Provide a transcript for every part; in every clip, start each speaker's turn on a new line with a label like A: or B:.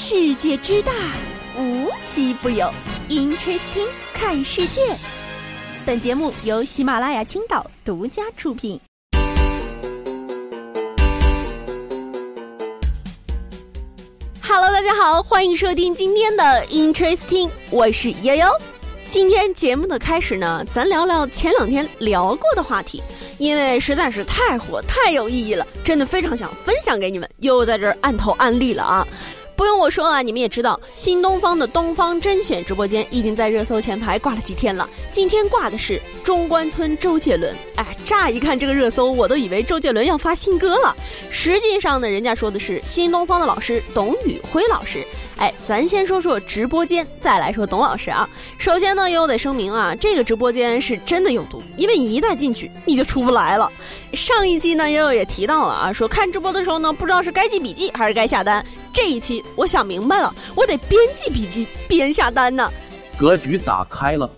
A: 世界之大，无奇不有。Interesting，看世界。本节目由喜马拉雅青岛独家出品。Hello，大家好，欢迎收听今天的 Interesting，我是悠悠。今天节目的开始呢，咱聊聊前两天聊过的话题，因为实在是太火、太有意义了，真的非常想分享给你们。又在这儿按头安利了啊！不用我说啊，你们也知道，新东方的东方甄选直播间已经在热搜前排挂了几天了。今天挂的是中关村周杰伦，哎，乍一看这个热搜，我都以为周杰伦要发新歌了。实际上呢，人家说的是新东方的老师董宇辉老师。哎，咱先说说直播间，再来说董老师啊。首先呢，又得声明啊，这个直播间是真的有毒，因为你一旦进去，你就出不来了。上一期呢，悠悠也提到了啊，说看直播的时候呢，不知道是该记笔记还是该下单。这一期我想明白了，我得边记笔记边下单呢。
B: 格局打开了。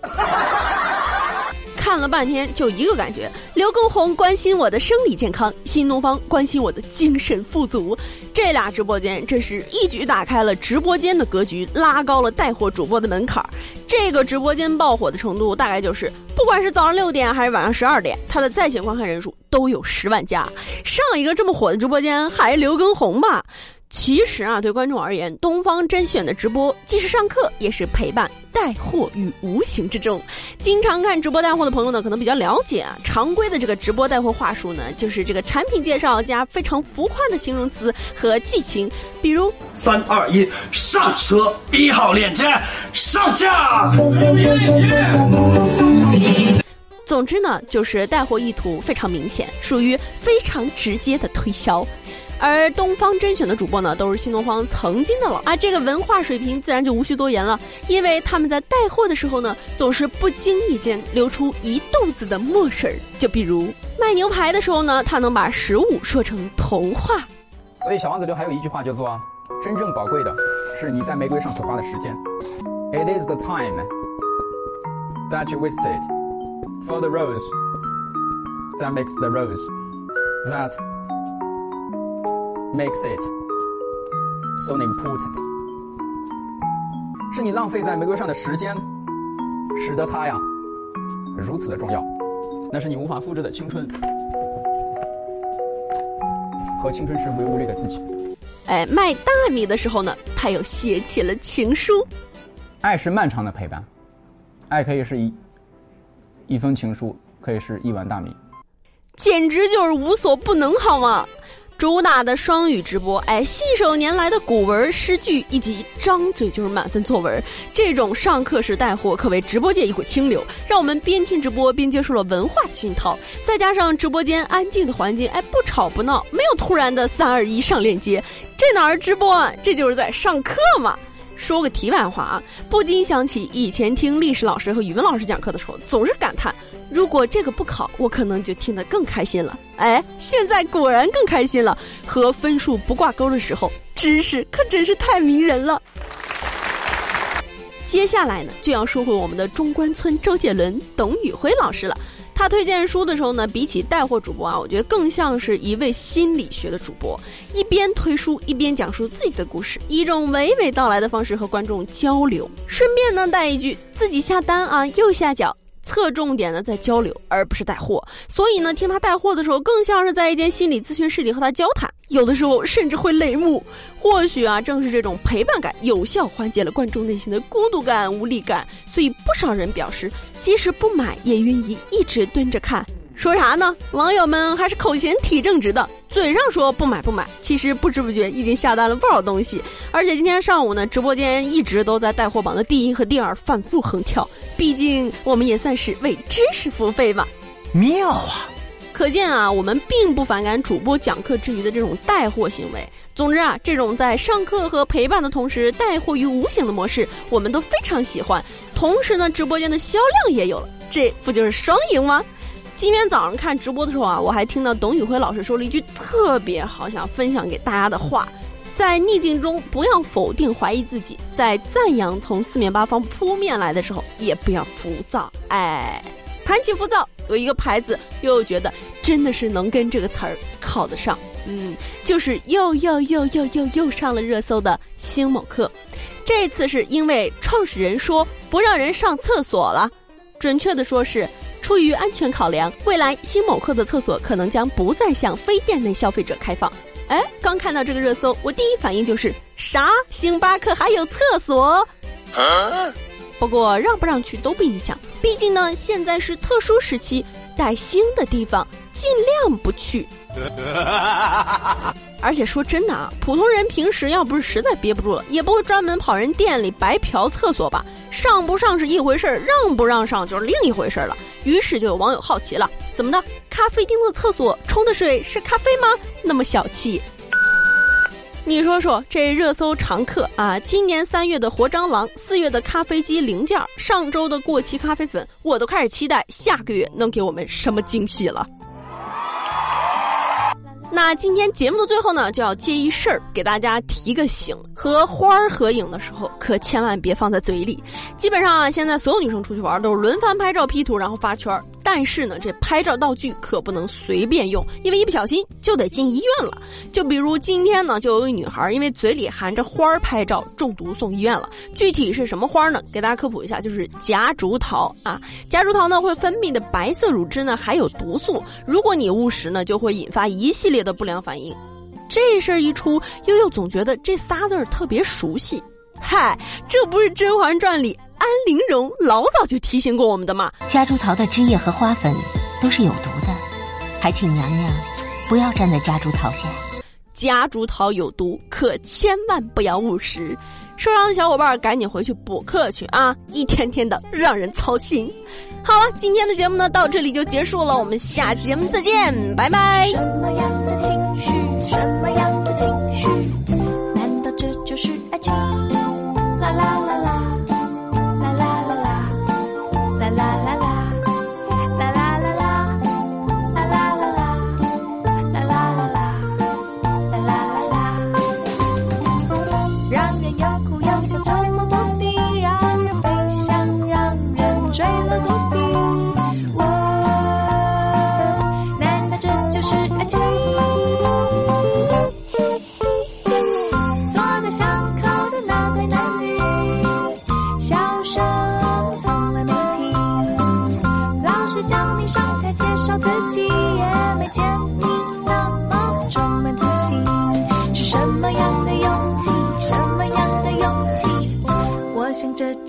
A: 看了半天，就一个感觉：刘畊宏关心我的生理健康，新东方关心我的精神富足。这俩直播间真是一举打开了直播间的格局，拉高了带货主播的门槛。这个直播间爆火的程度，大概就是不管是早上六点还是晚上十二点，他的在线观看人数都有十万加。上一个这么火的直播间还刘畊宏吧？其实啊，对观众而言，东方甄选的直播既是上课，也是陪伴带货于无形之中。经常看直播带货的朋友呢，可能比较了解啊。常规的这个直播带货话术呢，就是这个产品介绍加非常浮夸的形容词和剧情，比如
C: 三二一，上车，一号链接上架。
A: 总之呢，就是带货意图非常明显，属于非常直接的推销。而东方甄选的主播呢，都是新东方曾经的老啊，这个文化水平自然就无需多言了。因为他们在带货的时候呢，总是不经意间流出一肚子的墨水儿。就比如卖牛排的时候呢，他能把食物说成童话。
D: 所以小王子刘还有一句话叫做：真正宝贵的是你在玫瑰上所花的时间。It is the time that you wasted for the rose that makes the rose that. Makes it so important，是你浪费在玫瑰上的时间，使得它呀如此的重要。那是你无法复制的青春和青春时无忧无虑的自己。
A: 哎，卖大米的时候呢，他又写起了情书。
D: 爱是漫长的陪伴，爱可以是一一封情书，可以是一碗大米，
A: 简直就是无所不能，好吗？主打的双语直播，哎，信手拈来的古文诗句，以及张嘴就是满分作文，这种上课时带货可谓直播界一股清流，让我们边听直播边接受了文化的熏陶。再加上直播间安静的环境，哎，不吵不闹，没有突然的三二一上链接，这哪是直播啊？这就是在上课嘛！说个题外话啊，不禁想起以前听历史老师和语文老师讲课的时候，总是感叹。如果这个不考，我可能就听得更开心了。哎，现在果然更开心了。和分数不挂钩的时候，知识可真是太迷人了。接下来呢，就要说回我们的中关村周杰伦董宇辉老师了。他推荐书的时候呢，比起带货主播啊，我觉得更像是一位心理学的主播，一边推书一边讲述自己的故事，以一种娓娓道来的方式和观众交流。顺便呢，带一句自己下单啊，右下角。侧重点的在交流，而不是带货。所以呢，听他带货的时候，更像是在一间心理咨询室里和他交谈。有的时候甚至会泪目。或许啊，正是这种陪伴感，有效缓解了观众内心的孤独感、无力感。所以不少人表示，即使不买，也愿意一直蹲着看。说啥呢？网友们还是口嫌体正直的，嘴上说不买不买，其实不知不觉已经下单了不少东西。而且今天上午呢，直播间一直都在带货榜的第一和第二反复横跳。毕竟我们也算是为知识付费吧。
C: 妙啊！
A: 可见啊，我们并不反感主播讲课之余的这种带货行为。总之啊，这种在上课和陪伴的同时带货于无形的模式，我们都非常喜欢。同时呢，直播间的销量也有了，这不就是双赢吗？今天早上看直播的时候啊，我还听到董宇辉老师说了一句特别好想分享给大家的话：在逆境中不要否定怀疑自己，在赞扬从四面八方扑面来的时候也不要浮躁。哎，谈起浮躁，有一个牌子又觉得真的是能跟这个词儿靠得上，嗯，就是又又又又又又上了热搜的星某课。这次是因为创始人说不让人上厕所了，准确的说是出于安全考量，未来星某客的厕所可能将不再向非店内消费者开放。哎，刚看到这个热搜，我第一反应就是啥？星巴克还有厕所？不过让不让去都不影响，毕竟呢，现在是特殊时期，带星的地方尽量不去。而且说真的啊，普通人平时要不是实在憋不住了，也不会专门跑人店里白嫖厕所吧？上不上是一回事儿，让不让上就是另一回事儿了。于是就有网友好奇了：怎么的？咖啡厅的厕所冲的水是咖啡吗？那么小气？你说说，这热搜常客啊，今年三月的活蟑螂，四月的咖啡机零件，上周的过期咖啡粉，我都开始期待下个月能给我们什么惊喜了。那今天节目的最后呢，就要接一事儿给大家提个醒：和花儿合影的时候，可千万别放在嘴里。基本上啊，现在所有女生出去玩都是轮番拍照 P 图，然后发圈儿。但是呢，这拍照道具可不能随便用，因为一不小心就得进医院了。就比如今天呢，就有一女孩因为嘴里含着花儿拍照中毒送医院了。具体是什么花呢？给大家科普一下，就是夹竹桃啊。夹竹桃呢会分泌的白色乳汁呢含有毒素，如果你误食呢，就会引发一系列的不良反应。这事儿一出，悠悠总觉得这仨字儿特别熟悉。嗨，这不是《甄嬛传》里？安陵容老早就提醒过我们的吗，
E: 夹竹桃的汁液和花粉都是有毒的，还请娘娘不要站在夹竹桃下。
A: 夹竹桃有毒，可千万不要误食。受伤的小伙伴赶紧回去补课去啊！一天天的让人操心。好了，今天的节目呢到这里就结束了，我们下期节目再见，拜拜。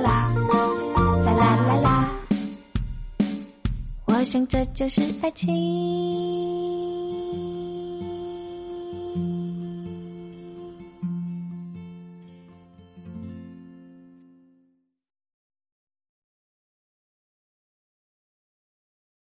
A: 啦。我想这就是爱情。